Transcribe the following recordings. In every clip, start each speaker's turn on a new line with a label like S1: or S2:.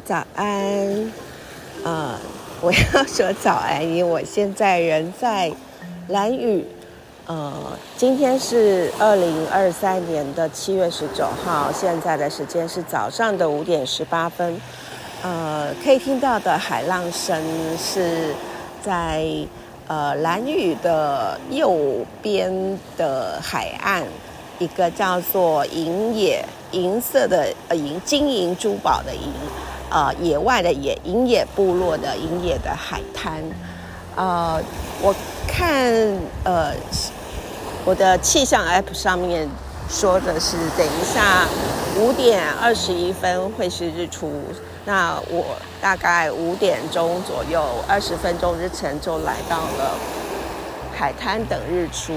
S1: 早安。呃，我要说早安，因为我现在人在蓝屿。呃，今天是二零二三年的七月十九号，现在的时间是早上的五点十八分。呃，可以听到的海浪声是在呃蓝屿的右边的海岸，一个叫做银野银色的呃银金银珠宝的银，呃野外的野营野部落的营野的海滩。呃，我看呃。我的气象 App 上面说的是，等一下五点二十一分会是日出。那我大概五点钟左右，二十分钟之前就来到了海滩等日出。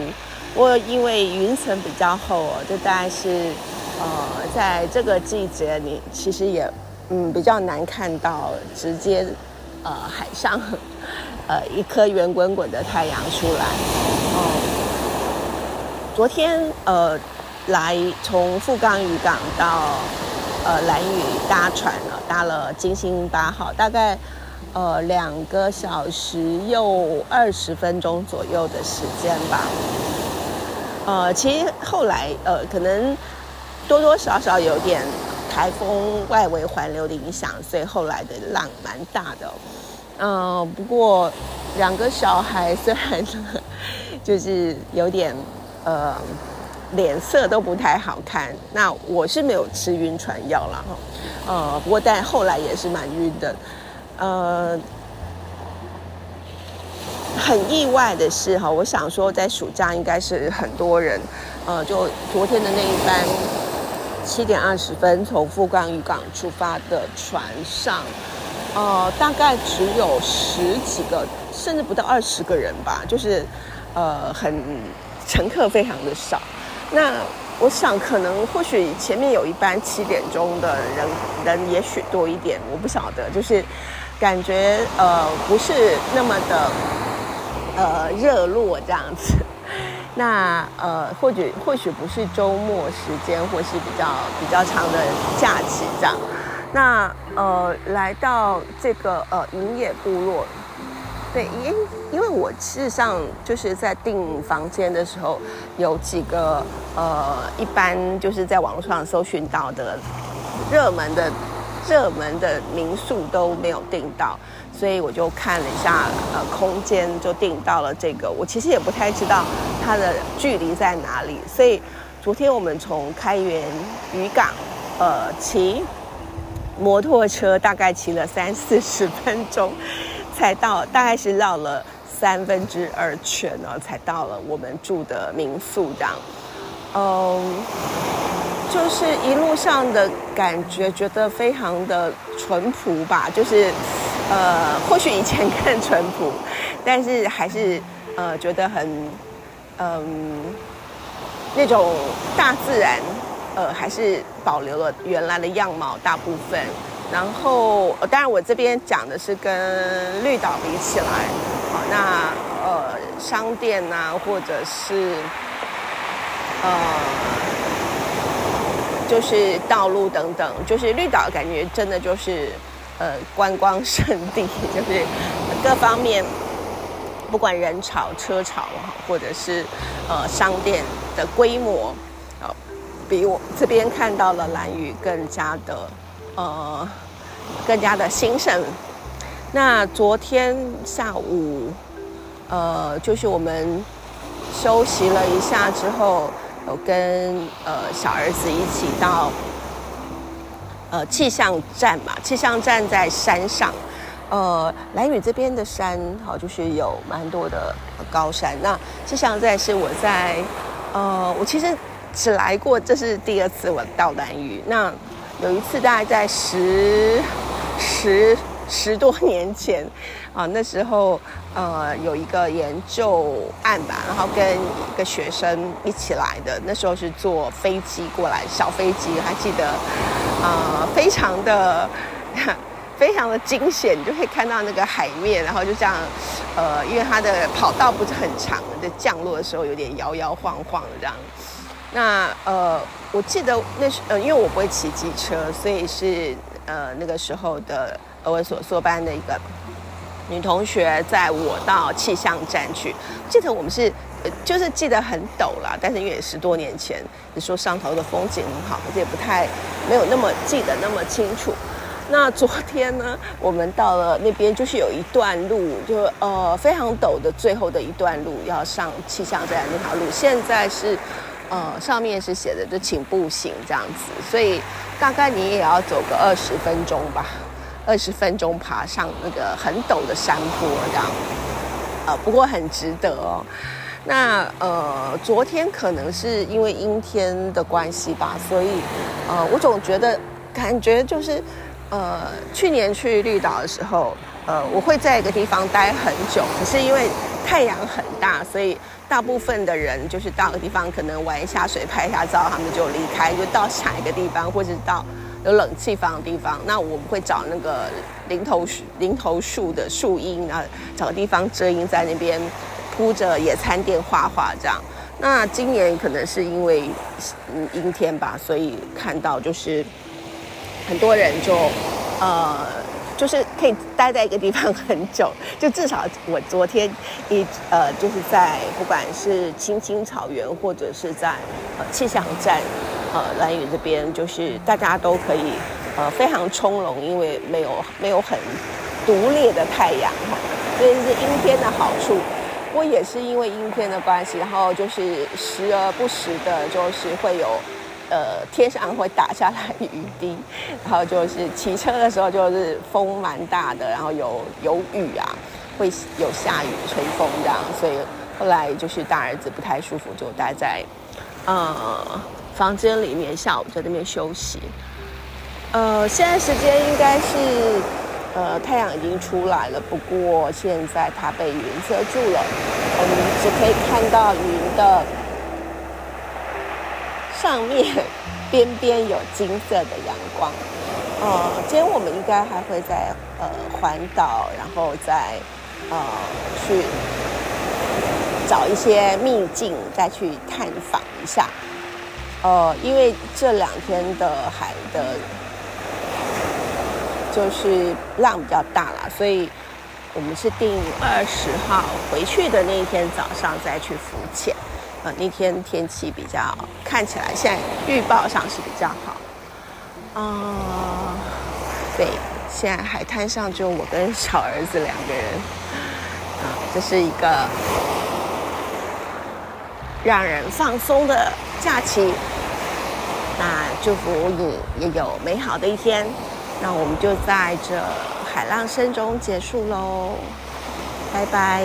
S1: 我因为云层比较厚哦，就大概是呃，在这个季节，你其实也嗯比较难看到直接呃海上 呃一颗圆滚滚的太阳出来哦。昨天呃来从富冈渔港到呃蓝屿搭船了，搭了金星八号，大概呃两个小时又二十分钟左右的时间吧。呃，其实后来呃可能多多少少有点台风外围环流的影响，所以后来的浪蛮大的。嗯，不过两个小孩虽然就是有点。呃，脸色都不太好看。那我是没有吃晕船药了哈，呃，不过但后来也是蛮晕的。呃，很意外的是哈，我想说在暑假应该是很多人，呃，就昨天的那一班七点二十分从富冈渔港出发的船上，呃，大概只有十几个，甚至不到二十个人吧，就是呃很。乘客非常的少，那我想可能或许前面有一班七点钟的人人也许多一点，我不晓得，就是感觉呃不是那么的呃热络这样子。那呃或许或许不是周末时间，或是比较比较长的假期这样。那呃来到这个呃云野部落。对，因因为我事实上就是在订房间的时候，有几个呃，一般就是在网络上搜寻到的热门的热门的民宿都没有订到，所以我就看了一下呃空间，就订到了这个。我其实也不太知道它的距离在哪里，所以昨天我们从开元渔港呃骑摩托车，大概骑了三四十分钟。才到，大概是绕了三分之二圈呢，才到了我们住的民宿这样。嗯，就是一路上的感觉，觉得非常的淳朴吧。就是，呃，或许以前更淳朴，但是还是呃觉得很，嗯，那种大自然，呃，还是保留了原来的样貌，大部分。然后，当然我这边讲的是跟绿岛比起来，好，那呃商店呐，或者是呃就是道路等等，就是绿岛感觉真的就是呃观光胜地，就是各方面不管人潮、车潮或者是呃商店的规模，呃比我这边看到了蓝屿更加的。呃，更加的兴盛。那昨天下午，呃，就是我们休息了一下之后，有跟呃小儿子一起到呃气象站嘛。气象站在山上，呃，蓝屿这边的山，好，就是有蛮多的高山。那气象站是我在呃，我其实只来过，这是第二次我到蓝屿。那有一次，大概在十十十多年前，啊，那时候呃有一个研究案吧，然后跟一个学生一起来的。那时候是坐飞机过来，小飞机，还记得，啊，非常的 非常的惊险，你就可以看到那个海面，然后就这样，呃，因为它的跑道不是很长，的降落的时候有点摇摇晃晃的这样。那呃，我记得那是呃，因为我不会骑机车，所以是呃那个时候的俄文所硕班的一个女同学载我到气象站去，记得我们是就是记得很陡啦，但是因为十多年前，你说上头的风景很好，而且不太没有那么记得那么清楚。那昨天呢，我们到了那边，就是有一段路，就呃非常陡的最后的一段路，要上气象站那条路。现在是呃上面是写的就请步行这样子，所以大概你也要走个二十分钟吧，二十分钟爬上那个很陡的山坡这样。呃，不过很值得哦。那呃昨天可能是因为阴天的关系吧，所以呃我总觉得感觉就是。呃，去年去绿岛的时候，呃，我会在一个地方待很久，可是因为太阳很大，所以大部分的人就是到个地方可能玩一下水、拍一下照，他们就离开，就到下一个地方，或者到有冷气房的地方。那我们会找那个零头树、林头树的树荫啊，找个地方遮阴，在那边铺着野餐垫画画这样。那今年可能是因为阴天吧，所以看到就是。很多人就，呃，就是可以待在一个地方很久，就至少我昨天一呃，就是在不管是青青草原或者是在呃气象站，呃蓝屿这边，就是大家都可以呃非常从容，因为没有没有很毒烈的太阳哈，所以是阴天的好处。不过也是因为阴天的关系，然后就是时而不时的，就是会有。呃，天上会打下来雨滴，然后就是骑车的时候就是风蛮大的，然后有有雨啊，会有下雨、吹风这样，所以后来就是大儿子不太舒服，就待在呃房间里面，下午在那边休息。呃，现在时间应该是呃太阳已经出来了，不过现在它被云遮住了，我们只可以看到云的。上面边边有金色的阳光，呃，今天我们应该还会在呃环岛，然后再呃去找一些秘境，再去探访一下。呃，因为这两天的海的，就是浪比较大啦，所以我们是定二十号回去的那一天早上再去浮潜。呃，那天天气比较看起来，现在预报上是比较好。啊，对，现在海滩上就我跟小儿子两个人，啊，这是一个让人放松的假期。那祝福你也有美好的一天。那我们就在这海浪声中结束喽，拜拜。